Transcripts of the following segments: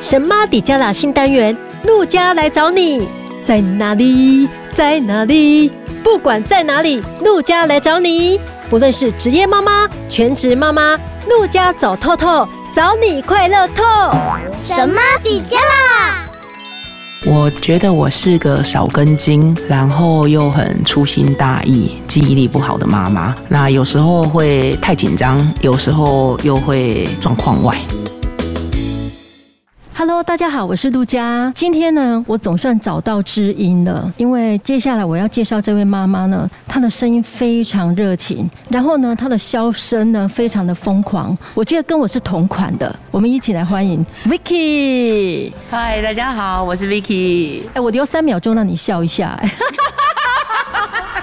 神妈底加拉新单元，陆家来找你，在哪里？在哪里？不管在哪里，陆家来找你。不论是职业妈妈、全职妈妈，陆家走透透，找你快乐透。神妈底加拉。我觉得我是个少根筋，然后又很粗心大意、记忆力不好的妈妈。那有时候会太紧张，有时候又会状况外。Hello，大家好，我是陆佳。今天呢，我总算找到知音了，因为接下来我要介绍这位妈妈呢，她的声音非常热情，然后呢，她的笑声呢非常的疯狂，我觉得跟我是同款的。我们一起来欢迎 Vicky。嗨，大家好，我是 Vicky。哎，我留三秒钟让你笑一下。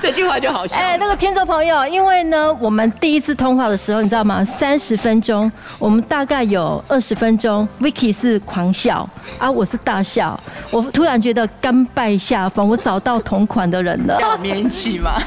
这句话就好笑。哎，那个听众朋友，因为呢，我们第一次通话的时候，你知道吗？三十分钟，我们大概有二十分钟，Vicky 是狂笑，啊，我是大笑。我突然觉得甘拜下风，我找到同款的人了。要免起吗？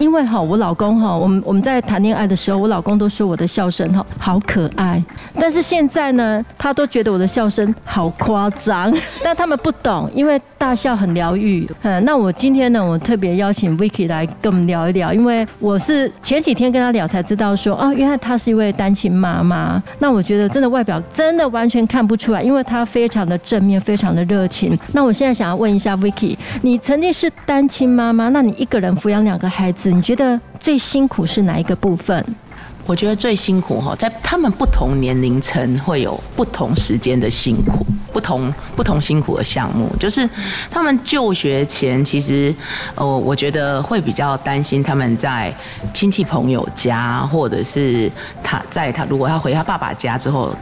因为哈，我老公哈，我们我们在谈恋爱的时候，我老公都说我的笑声哈好可爱，但是现在呢，他都觉得我的笑声好夸张，但他们不懂，因为大笑很疗愈。嗯，那我今天呢，我特别邀请 Vicky 来跟我们聊一聊，因为我是前几天跟他聊才知道说，啊，原来他是一位单亲妈妈。那我觉得真的外表真的完全看不出来，因为他非常的正面，非常的热情。那我现在想要问一下 Vicky，你曾经是单亲妈妈，那你一个人抚养两个孩子？你觉得最辛苦是哪一个部分？我觉得最辛苦哈，在他们不同年龄层会有不同时间的辛苦，不同不同辛苦的项目。就是他们就学前，其实呃，我觉得会比较担心他们在亲戚朋友家，或者是他在他如果他回他爸爸家之后。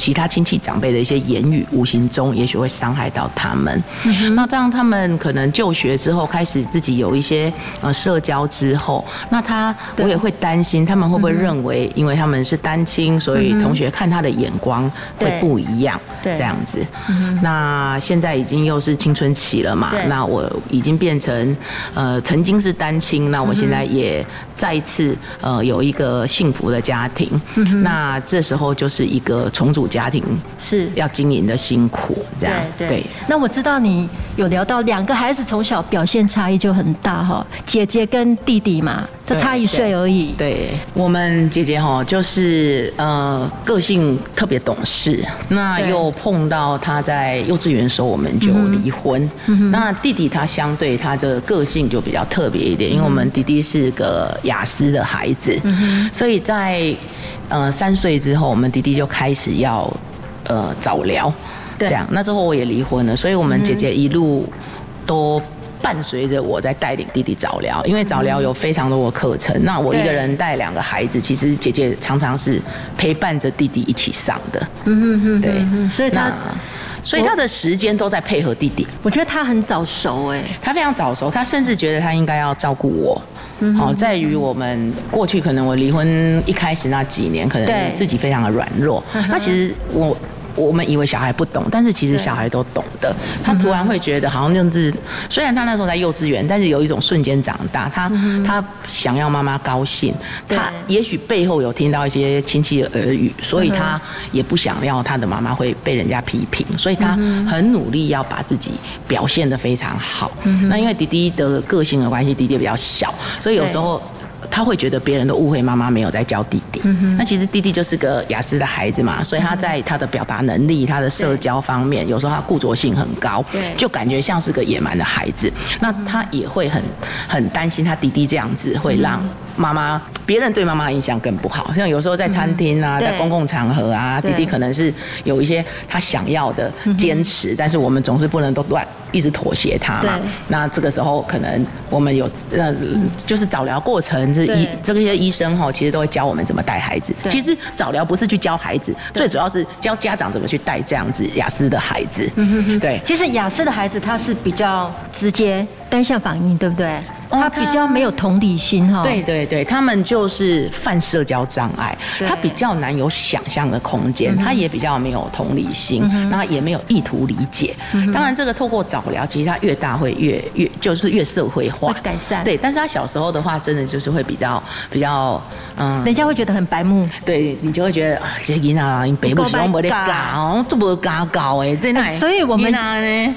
其他亲戚长辈的一些言语，无形中也许会伤害到他们。嗯、那这样他们可能就学之后，开始自己有一些呃社交之后，那他我也会担心他们会不会认为，因为他们是单亲，所以同学看他的眼光会不一样。对，这样子。那现在已经又是青春期了嘛？那我已经变成呃曾经是单亲，那我现在也再一次呃有一个幸福的家庭。那这时候就是一个重组。家庭是要经营的辛苦，这样对。那我知道你有聊到两个孩子从小表现差异就很大哈，姐姐跟弟弟嘛，都差一岁而已。对，对我们姐姐哈，就是呃个性特别懂事，那又碰到她在幼稚园的时候我们就离婚。嗯、那弟弟他相对他的个性就比较特别一点，因为我们弟弟是个雅思的孩子，嗯、所以在。呃，三岁之后，我们弟弟就开始要呃早疗，这样。那之后我也离婚了，所以我们姐姐一路都伴随着我在带领弟弟早疗，因为早疗有非常多的课程。那我一个人带两个孩子，其实姐姐常常是陪伴着弟弟一起上的。嗯嗯，对，所以他，所以他的时间都在配合弟弟。我觉得他很早熟哎，他非常早熟，他甚至觉得他应该要照顾我。好，在于我们过去可能我离婚一开始那几年，可能自己非常的软弱。那其实我。我们以为小孩不懂，但是其实小孩都懂的。他突然会觉得，好像就是虽然他那时候在幼稚园，但是有一种瞬间长大。他他想要妈妈高兴，他也许背后有听到一些亲戚的耳语，所以他也不想要他的妈妈会被人家批评，所以他很努力要把自己表现得非常好。那因为弟弟的个性的关系，弟弟比较小，所以有时候。他会觉得别人都误会妈妈没有在教弟弟，那其实弟弟就是个雅思的孩子嘛，所以他在他的表达能力、他的社交方面，有时候他固着性很高，就感觉像是个野蛮的孩子。那他也会很很担心他弟弟这样子会让。妈妈，别人对妈妈的印象更不好，像有时候在餐厅啊，在公共场合啊，弟弟可能是有一些他想要的坚持，但是我们总是不能都乱一直妥协他嘛。那这个时候可能我们有呃，就是早疗过程，这医这些医生哈，其实都会教我们怎么带孩子。其实早疗不是去教孩子，最主要是教家长怎么去带这样子雅思的孩子。对，其实雅思的孩子他是比较直接单向反应，对不对？他比较没有同理心哈。对对对，他们就是犯社交障碍，他比较难有想象的空间，他也比较没有同理心，然后也没有意图理解。当然，这个透过早疗，其实他越大会越越就是越社会化改善。对，但是他小时候的话，真的就是会比较比较嗯，人家会觉得很白目。对，你就会觉得啊，这囡仔你北部喜欢没得搞，这么搞搞哎，在那。所以我们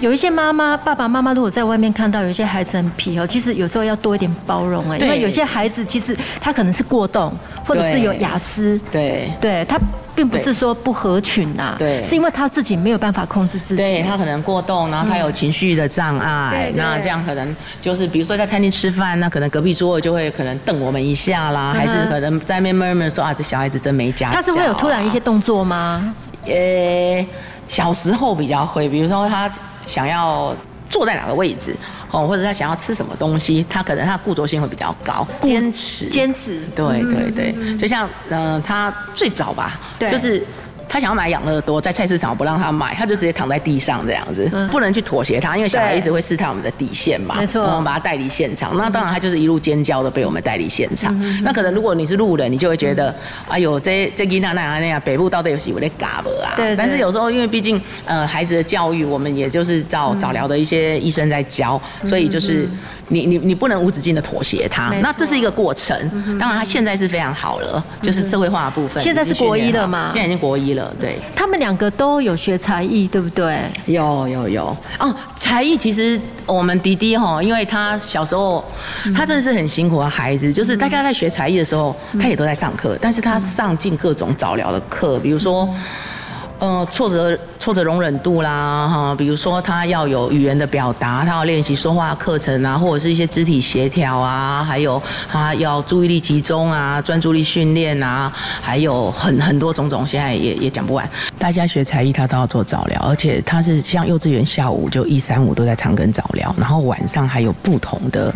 有一些妈妈、爸爸妈妈，如果在外面看到有一些孩子很皮哦，其实有时候要多一点包容哎，因为有些孩子其实他可能是过动，或者是有雅斯，对，对他。并不是说不合群呐，对，是因为他自己没有办法控制自己，对，他可能过动，然后他有情绪的障碍，那这样可能就是比如说在餐厅吃饭，那可能隔壁桌就会可能瞪我们一下啦，还是可能在那边 murmur 说啊，这小孩子真没家教。他是会有突然一些动作吗？呃，小时候比较会，比如说他想要坐在哪个位置。哦，或者他想要吃什么东西，他可能他固着性会比较高，坚持，坚持，对对对，就像嗯、呃，他最早吧，对就是。他想要买养乐多，在菜市场不让他买，他就直接躺在地上这样子，嗯、不能去妥协他，因为小孩一直会试探我们的底线嘛。没错，我们把他带离现场，那当然他就是一路尖叫的被我们带离现场。嗯、那可能如果你是路人，你就会觉得，嗯、哎呦，这这囡仔那样那样，北部到底有几位在嘎不啊？对，对。但是有时候因为毕竟呃孩子的教育，我们也就是照早疗的一些医生在教，嗯、所以就是。你你你不能无止境的妥协他，那这是一个过程。嗯、当然，他现在是非常好了，嗯、就是社会化的部分。现在是国一了嘛？现在已经国一了，对。他们两个都有学才艺，对不对？有有有哦，才艺其实我们迪迪哈，因为他小时候他真的是很辛苦的孩子，就是大家在学才艺的时候，他也都在上课，但是他上进各种早疗的课，比如说。嗯，挫折挫折容忍度啦，哈，比如说他要有语言的表达，他要练习说话课程啊，或者是一些肢体协调啊，还有他要注意力集中啊，专注力训练啊，还有很很多种种，现在也也讲不完。大家学才艺，他都要做早疗，而且他是像幼稚园下午就一三五都在长庚早疗，然后晚上还有不同的。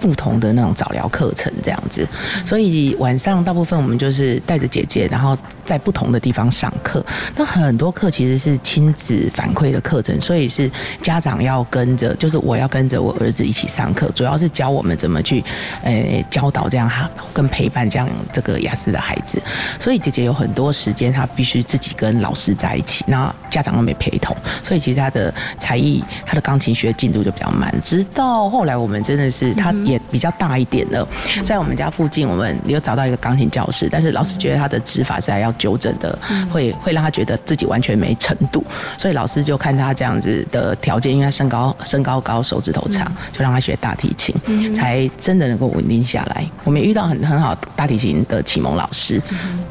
不同的那种早疗课程这样子，所以晚上大部分我们就是带着姐姐，然后在不同的地方上课。那很多课其实是亲子反馈的课程，所以是家长要跟着，就是我要跟着我儿子一起上课，主要是教我们怎么去，诶教导这样哈跟陪伴这样这个雅思的孩子。所以姐姐有很多时间，她必须自己跟老师在一起，那家长都没陪同，所以其实她的才艺，她的钢琴学进度就比较慢。直到后来，我们真的是她。也比较大一点了，在我们家附近，我们有找到一个钢琴教室，但是老师觉得他的指法是还要纠正的，会会让他觉得自己完全没程度，所以老师就看他这样子的条件，因为他身高身高高，手指头长，就让他学大提琴，才真的能够稳定下来。我们也遇到很很好大提琴的启蒙老师，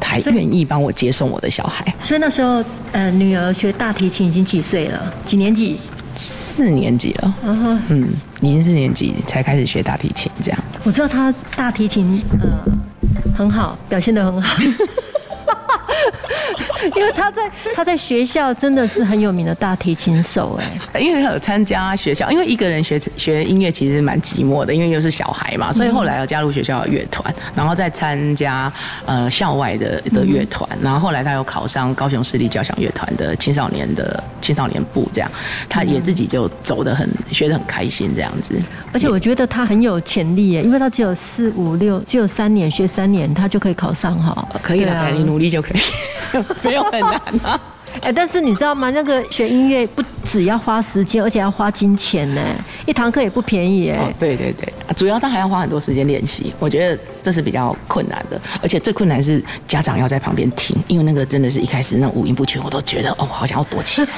还愿意帮我接送我的小孩。所以那时候，呃，女儿学大提琴已经几岁了？几年级？四年级了。嗯。已经四年级才开始学大提琴，这样。我知道他大提琴，呃，很好，表现得很好。因为他在他在学校真的是很有名的大提琴手哎，因为他有参加学校，因为一个人学学音乐其实蛮寂寞的，因为又是小孩嘛，所以后来要加入学校的乐团，然后再参加呃校外的的乐团，然后后来他又考上高雄市立交响乐团的青少年的青少年部，这样他也自己就走得很学得很开心这样子，而且我觉得他很有潜力耶，因为他只有四五六只有三年学三年，他就可以考上哈，可以了，你努力就可以。没有很难啊，哎，但是你知道吗？那个学音乐不只要花时间，而且要花金钱呢。一堂课也不便宜哎。对对对，主要他还要花很多时间练习，我觉得这是比较困难的。而且最困难是家长要在旁边听，因为那个真的是一开始那五音不全，我都觉得哦，好想要躲起来。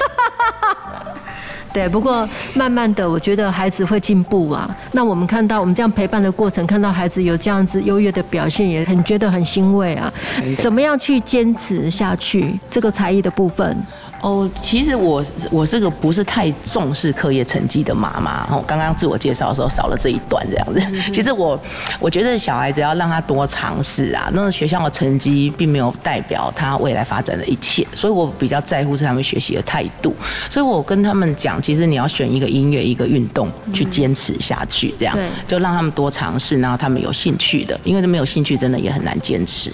对，不过慢慢的，我觉得孩子会进步啊。那我们看到我们这样陪伴的过程，看到孩子有这样子优越的表现，也很觉得很欣慰啊。怎么样去坚持下去这个才艺的部分？哦，其实我我是个不是太重视课业成绩的妈妈。哦，刚刚自我介绍的时候少了这一段这样子。其实我我觉得小孩子要让他多尝试啊。那个学校的成绩并没有代表他未来发展的一切，所以我比较在乎是他们学习的态度。所以我跟他们讲，其实你要选一个音乐一个运动去坚持下去，这样就让他们多尝试，然后他们有兴趣的，因为他没有兴趣真的也很难坚持。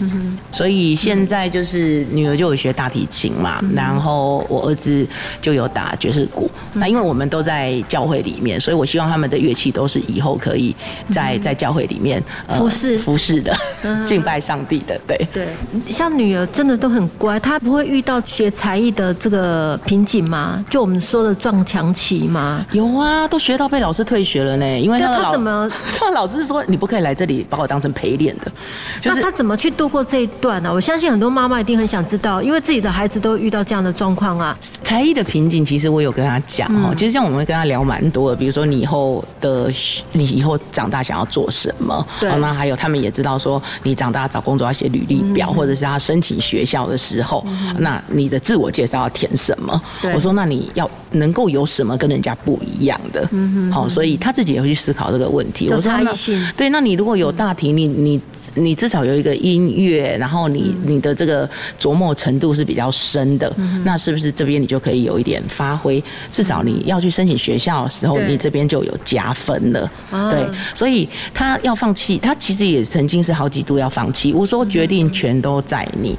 所以现在就是女儿就有学大提琴嘛，然后。候我儿子就有打爵士鼓。那因为我们都在教会里面，所以我希望他们的乐器都是以后可以在在教会里面服侍服侍的，敬拜上帝的。对对，像女儿真的都很乖，她不会遇到学才艺的这个瓶颈吗？就我们说的撞墙期吗？有啊，都学到被老师退学了呢。因为他怎么？他老师说你不可以来这里把我当成陪练的。就是他怎么去度过这一段呢？我相信很多妈妈一定很想知道，因为自己的孩子都遇到这样的状况啊。才艺的瓶颈，其实我有跟他讲哈。其实像我们会跟他聊蛮多的，比如说你以后的你以后长大想要做什么？对。那还有他们也知道说，你长大找工作要写履历表，或者是他申请学校的时候，那你的自我介绍要填什么？我说那你要能够有什么跟人家不一样的？嗯好，所以他自己也会去思考这个问题。我说那对，那你如果有大题，你你。你至少有一个音乐，然后你你的这个琢磨程度是比较深的，那是不是这边你就可以有一点发挥？至少你要去申请学校的时候，你这边就有加分了。对，所以他要放弃，他其实也曾经是好几度要放弃。我说决定权都在你，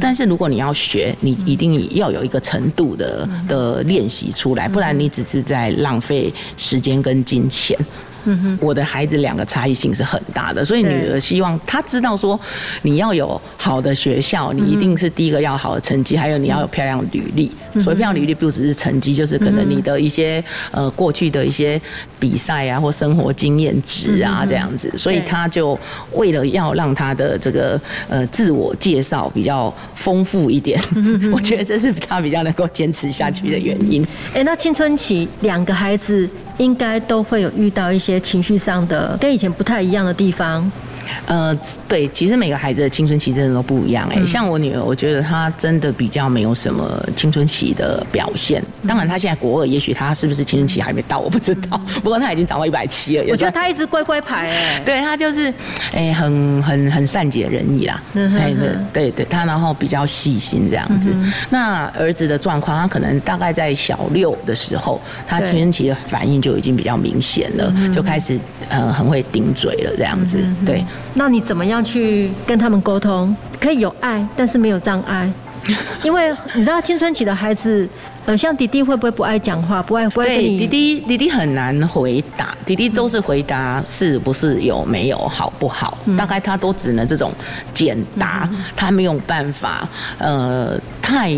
但是如果你要学，你一定要有一个程度的的练习出来，不然你只是在浪费时间跟金钱。嗯哼，我的孩子两个差异性是很大的，所以女儿希望她知道说，你要有好的学校，你一定是第一个要好的成绩，还有你要有漂亮的履历。所以漂亮履历不只是成绩，就是可能你的一些呃过去的一些比赛啊或生活经验值啊这样子。所以她就为了要让她的这个呃自我介绍比较丰富一点，我觉得这是她比较能够坚持下去的原因。哎，那青春期两个孩子应该都会有遇到一些些情绪上的跟以前不太一样的地方。呃，对，其实每个孩子的青春期真的都不一样哎。像我女儿，我觉得她真的比较没有什么青春期的表现。当然，她现在国二，也许她是不是青春期还没到，我不知道。不过她已经长到一百七了。我觉得她一直乖乖牌哎。对，她就是哎，很很很善解人意啦。对对对，她然后比较细心这样子。那儿子的状况，他可能大概在小六的时候，他青春期的反应就已经比较明显了，就开始呃很会顶嘴了这样子。对。那你怎么样去跟他们沟通？可以有爱，但是没有障碍，因为你知道青春期的孩子，呃，像弟弟会不会不爱讲话，不爱不爱跟你？弟弟弟弟很难回答，弟弟都是回答是不是有没有好不好，嗯、大概他都只能这种简答，他没有办法呃太。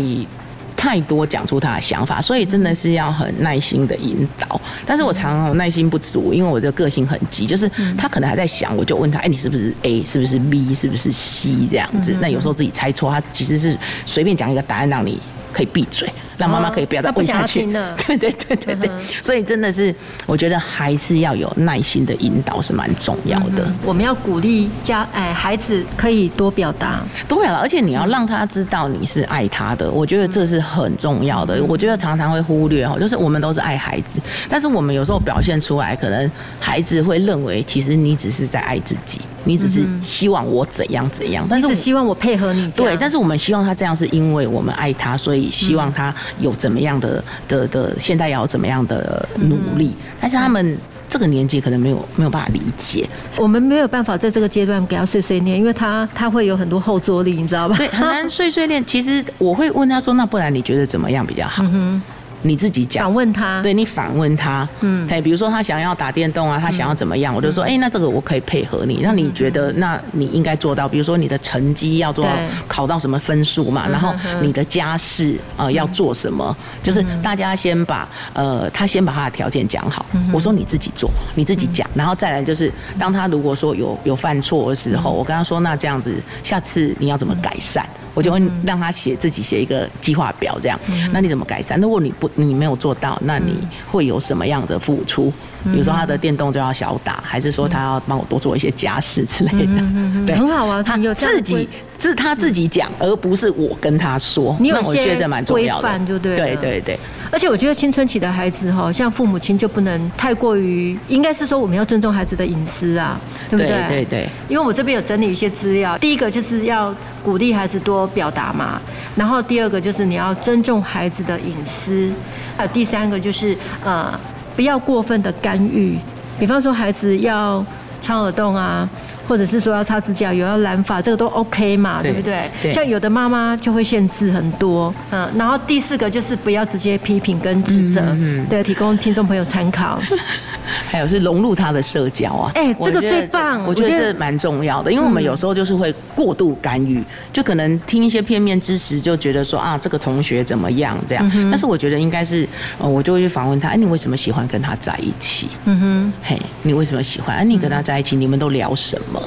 太多讲出他的想法，所以真的是要很耐心的引导。但是我常常耐心不足，因为我的个性很急，就是他可能还在想，我就问他：哎，你是不是 A？是不是 B？是不是 C？这样子。那有时候自己猜错，他其实是随便讲一个答案让你。可以闭嘴，让妈妈可以不要再问下去。对对对对对，所以真的是，我觉得还是要有耐心的引导是蛮重要的。我们要鼓励家哎孩子可以多表达，多表达，而且你要让他知道你是爱他的，我觉得这是很重要的。我觉得常常会忽略哈，就是我们都是爱孩子，但是我们有时候表现出来，可能孩子会认为其实你只是在爱自己。你只是希望我怎样怎样，但是我希望我配合你。对，但是我们希望他这样，是因为我们爱他，所以希望他有怎么样的的的，现代要有怎么样的努力。但是他们这个年纪可能没有没有办法理解，我们没有办法在这个阶段给他碎碎念，因为他他会有很多后坐力，你知道吧？对，很难碎碎念。其实我会问他说：“那不然你觉得怎么样比较好？” 你自己讲，反问他，对，你反问他，嗯，哎，比如说他想要打电动啊，他想要怎么样，我就说，哎，那这个我可以配合你，那你觉得，那你应该做到，比如说你的成绩要做到考到什么分数嘛，然后你的家事呃要做什么，就是大家先把呃他先把他的条件讲好，我说你自己做，你自己讲，然后再来就是当他如果说有有犯错的时候，我跟他说，那这样子下次你要怎么改善？我就会让他写自己写一个计划表，这样。那你怎么改善？如果你不你没有做到，那你会有什么样的付出？比如说他的电动就要小打，还是说他要帮我多做一些家事之类的？对，很好啊。他自己是他自己讲，而不是我跟他说。你有些我觉得这蛮重要的，就对。对对对。而且我觉得青春期的孩子哈，像父母亲就不能太过于，应该是说我们要尊重孩子的隐私啊，对不对？对对对。因为我这边有整理一些资料，第一个就是要鼓励孩子多表达嘛，然后第二个就是你要尊重孩子的隐私，还有第三个就是呃不要过分的干预，比方说孩子要穿耳洞啊。或者是说要擦指甲油、要染发，这个都 OK 嘛，对，对不对？对。像有的妈妈就会限制很多，嗯。然后第四个就是不要直接批评跟指责，嗯，对，提供听众朋友参考。还有是融入他的社交啊，哎，这个最棒，我觉得这蛮重要的，因为我们有时候就是会过度干预，就可能听一些片面知识，就觉得说啊，这个同学怎么样这样。但是我觉得应该是，呃，我就会去访问他，哎，你为什么喜欢跟他在一起？嗯哼，嘿，你为什么喜欢？哎，你跟他在一起，你们都聊什么？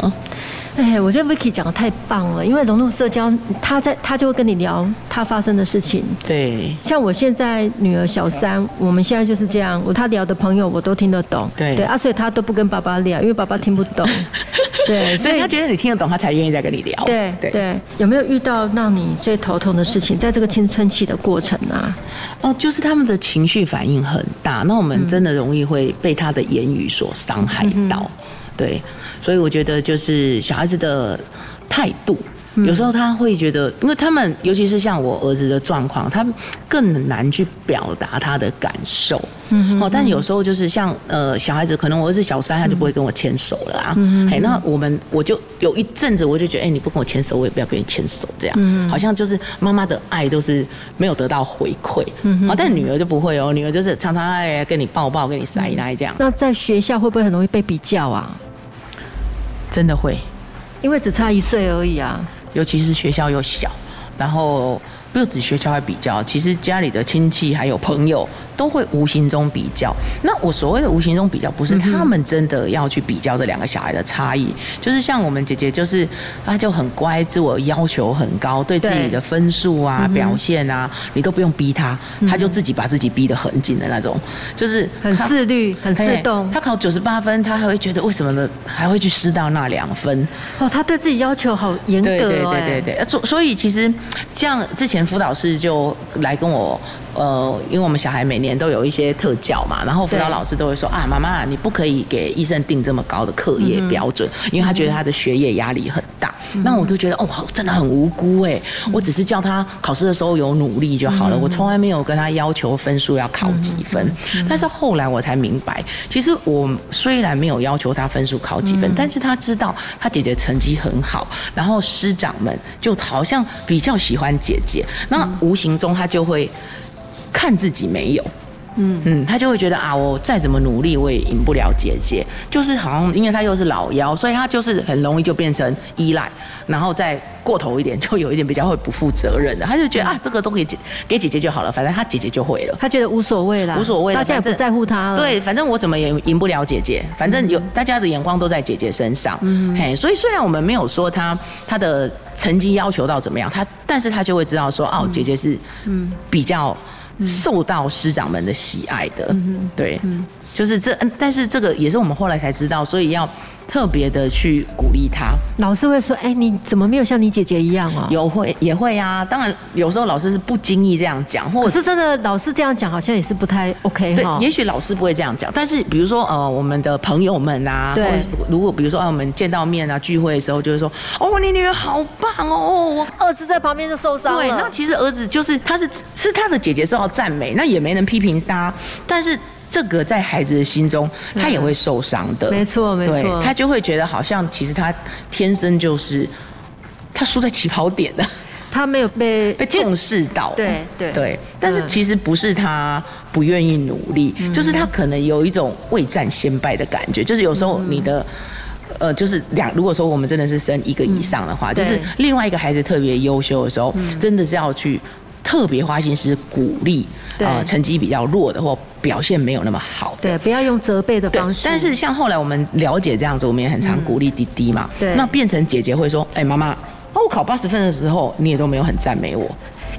哎，我觉得 Vicky 讲的太棒了，因为融入社交，他在他就会跟你聊他发生的事情。对，像我现在女儿小三，我们现在就是这样，我他聊的朋友我都听得懂。对对啊，所以他都不跟爸爸聊，因为爸爸听不懂。对，所以他觉得你听得懂，他才愿意再跟你聊。对对对，有没有遇到让你最头痛的事情，在这个青春期的过程啊？哦，就是他们的情绪反应很大，那我们真的容易会被他的言语所伤害到。嗯、对。所以我觉得就是小孩子的态度，有时候他会觉得，因为他们尤其是像我儿子的状况，他更难去表达他的感受。嗯，哦，但有时候就是像呃小孩子，可能我儿子小三，他就不会跟我牵手了啊。嗯，嘿，那我们我就有一阵子，我就觉得，哎，你不跟我牵手，我也不要跟你牵手，这样。嗯，好像就是妈妈的爱都是没有得到回馈。嗯，哦，但女儿就不会哦，女儿就是常常爱跟你抱抱，跟你塞奶这样。那在学校会不会很容易被比较啊？真的会，因为只差一岁而已啊。尤其是学校又小，然后不止学校会比较，其实家里的亲戚还有朋友。都会无形中比较。那我所谓的无形中比较，不是他们真的要去比较这两个小孩的差异，就是像我们姐姐，就是她就很乖，自我要求很高，对自己的分数啊、表现啊，你都不用逼她，她就自己把自己逼得很紧的那种，就是很自律、很自动。她考九十八分，她还会觉得为什么呢？还会去失到那两分？哦，她对自己要求好严格。对对对对对。所所以其实像之前辅导师就来跟我。呃，因为我们小孩每年都有一些特教嘛，然后辅导老师都会说啊，妈妈，你不可以给医生定这么高的课业标准，因为他觉得他的学业压力很大。那我都觉得哦，真的很无辜哎，我只是叫他考试的时候有努力就好了，我从来没有跟他要求分数要考几分。但是后来我才明白，其实我虽然没有要求他分数考几分，但是他知道他姐姐成绩很好，然后师长们就好像比较喜欢姐姐，那无形中他就会。看自己没有，嗯嗯，他就会觉得啊，我再怎么努力，我也赢不了姐姐。就是好像，因为他又是老幺，所以他就是很容易就变成依赖，然后再过头一点，就有一点比较会不负责任的。他就觉得啊，这个都给姐给姐姐就好了，反正他姐姐就会了。他觉得无所谓了，无所谓，大家也不在乎他了。对，反正我怎么也赢不了姐姐，反正有大家的眼光都在姐姐身上。嗯，嘿，所以虽然我们没有说他他的成绩要求到怎么样，他但是他就会知道说，哦，姐姐是嗯比较。受到师长们的喜爱的，对，就是这，但是这个也是我们后来才知道，所以要。特别的去鼓励他，老师会说：“哎、欸，你怎么没有像你姐姐一样啊？”有会也会啊，当然有时候老师是不经意这样讲，或者是真的老师这样讲，好像也是不太 OK 哈。对，也许老师不会这样讲，但是比如说呃，我们的朋友们啊，对，如果比如说啊，我们见到面啊，聚会的时候，就会说：“哦，你女儿好棒哦，我儿子在旁边就受伤了。”对，那其实儿子就是他是是他的姐姐受到赞美，那也没人批评他，但是。这个在孩子的心中，他也会受伤的。没错，没错，他就会觉得好像其实他天生就是他输在起跑点的，他没有被 被重视到。对对对，但是其实不是他不愿意努力，就是他可能有一种未战先败的感觉。就是有时候你的呃，就是两，如果说我们真的是生一个以上的话，就是另外一个孩子特别优秀的时候，真的是要去。特别花心思鼓励，呃，成绩比较弱的或表现没有那么好的，对，不要用责备的方式。但是像后来我们了解这样子，我们也很常鼓励弟弟嘛。对，那变成姐姐会说：“哎，妈妈，那，我考八十分的时候，你也都没有很赞美我。”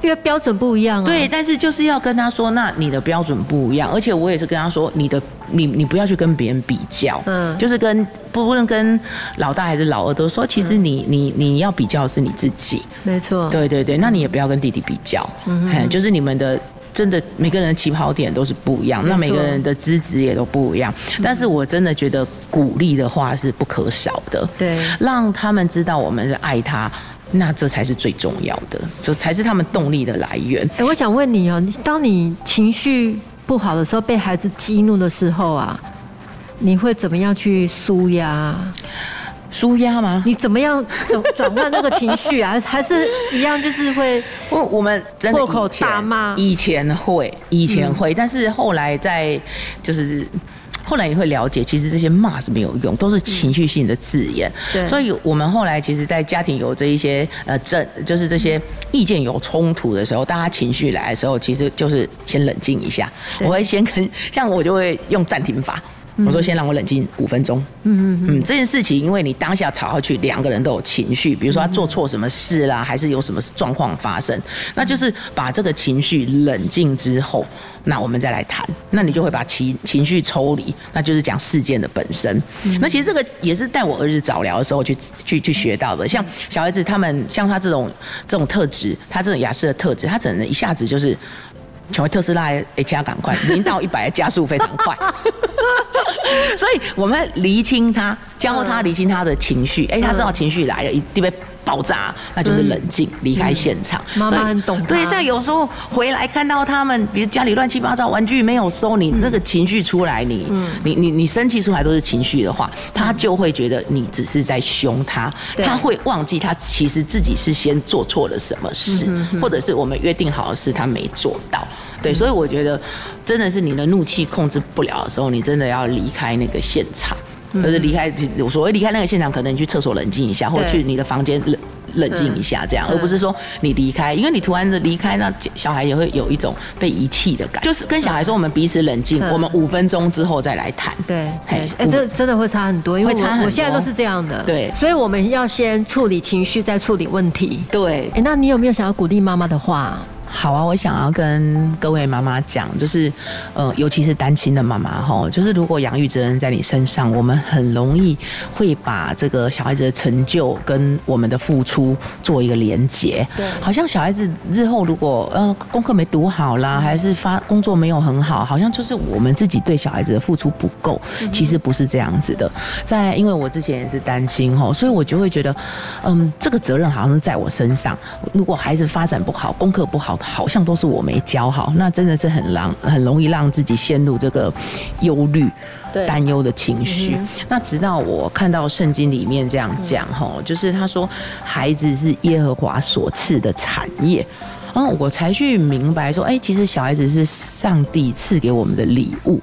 因为标准不一样啊。对，但是就是要跟他说，那你的标准不一样，而且我也是跟他说，你的你你不要去跟别人比较，嗯，就是跟不论跟老大还是老二都说，其实你你你要比较的是你自己，没错，对对对，那你也不要跟弟弟比较，嗯，就是你们的真的每个人的起跑点都是不一样，那每个人的资质也都不一样，但是我真的觉得鼓励的话是不可少的，对，让他们知道我们是爱他。那这才是最重要的，这才是他们动力的来源。哎，我想问你哦，当你情绪不好的时候，被孩子激怒的时候啊，你会怎么样去舒压？舒压吗？你怎么样 转转换那个情绪啊？还是一样，就是会我我们破口大骂。以前会，以前会，但是后来在就是。后来你会了解，其实这些骂是没有用，都是情绪性的字眼。对，所以我们后来其实，在家庭有这一些呃，这就是这些意见有冲突的时候，大家情绪来的时候，其实就是先冷静一下。我会先跟，像我就会用暂停法。我说先让我冷静五分钟。嗯嗯嗯，这件事情，因为你当下吵下去，两个人都有情绪，比如说他做错什么事啦，还是有什么状况发生，那就是把这个情绪冷静之后，那我们再来谈。那你就会把情情绪抽离，那就是讲事件的本身。那其实这个也是带我儿子早疗的时候去去去学到的。像小孩子他们像他这种这种特质，他这种雅思的特质，他只能一下子就是。成为特斯拉的 H R 赶快零到一百加速非常快，所以我们厘清他，教他厘清他的情绪。哎，他知道情绪来了，一定会爆炸，那就是冷静离开现场。妈妈很懂。对，像有时候回来看到他们，比如家里乱七八糟，玩具没有收，你那个情绪出来，你你你你生气出来都是情绪的话，他就会觉得你只是在凶他，他会忘记他其实自己是先做错了什么事，或者是我们约定好的事他没做到。对，所以我觉得，真的是你的怒气控制不了的时候，你真的要离开那个现场，就是离开，我所谓离开那个现场，可能你去厕所冷静一下，或者去你的房间冷冷静一下，这样，而不是说你离开，因为你突然的离开，那小孩也会有一种被遗弃的感觉。就是跟小孩说，我们彼此冷静，我们五分钟之后再来谈。对，哎，这真的会差很多，因为我我现在都是这样的。对，所以我们要先处理情绪，再处理问题。对，哎，那你有没有想要鼓励妈妈的话？好啊，我想要跟各位妈妈讲，就是，呃，尤其是单亲的妈妈哈，就是如果养育责任在你身上，我们很容易会把这个小孩子的成就跟我们的付出做一个连结。对，好像小孩子日后如果呃功课没读好啦，还是发工作没有很好，好像就是我们自己对小孩子的付出不够。其实不是这样子的，在因为我之前也是单亲哈，所以我就会觉得，嗯，这个责任好像是在我身上。如果孩子发展不好，功课不好。好像都是我没教好，那真的是很让很容易让自己陷入这个忧虑、担忧的情绪。那直到我看到圣经里面这样讲哈，就是他说孩子是耶和华所赐的产业，嗯，我才去明白说，哎，其实小孩子是上帝赐给我们的礼物。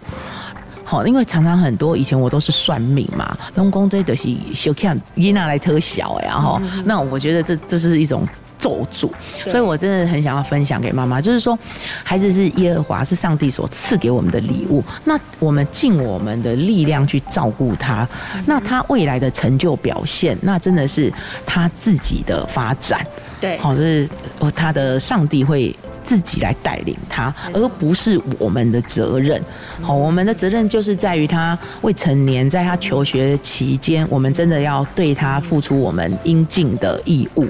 好，因为常常很多以前我都是算命嘛，东宫这都是小看伊娜来特小呀哈，那我觉得这这是一种。咒诅，所以我真的很想要分享给妈妈，就是说，孩子是耶和华，是上帝所赐给我们的礼物。那我们尽我们的力量去照顾他，那他未来的成就表现，那真的是他自己的发展。对，好，就是他的上帝会。自己来带领他，而不是我们的责任。好，我们的责任就是在于他未成年，在他求学期间，我们真的要对他付出我们应尽的义务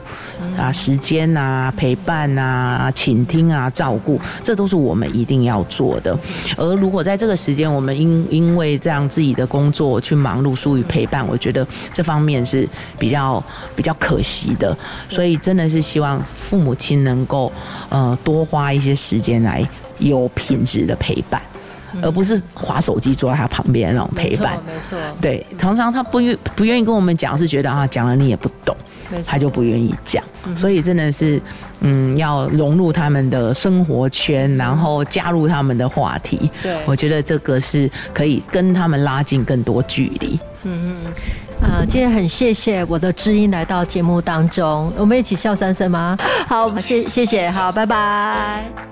啊，时间啊，陪伴啊，倾听啊，照顾，这都是我们一定要做的。而如果在这个时间，我们因因为这样自己的工作去忙碌，疏于陪伴，我觉得这方面是比较比较可惜的。所以真的是希望父母亲能够呃多。花一些时间来有品质的陪伴，而不是滑手机坐在他旁边那种陪伴。没错，对，常常他不愿不愿意跟我们讲，是觉得啊讲了你也不懂，他就不愿意讲。所以真的是，嗯，要融入他们的生活圈，然后加入他们的话题。对，我觉得这个是可以跟他们拉近更多距离。嗯嗯。啊，今天很谢谢我的知音来到节目当中，我们一起笑三声吗？好，谢谢谢，好，拜拜。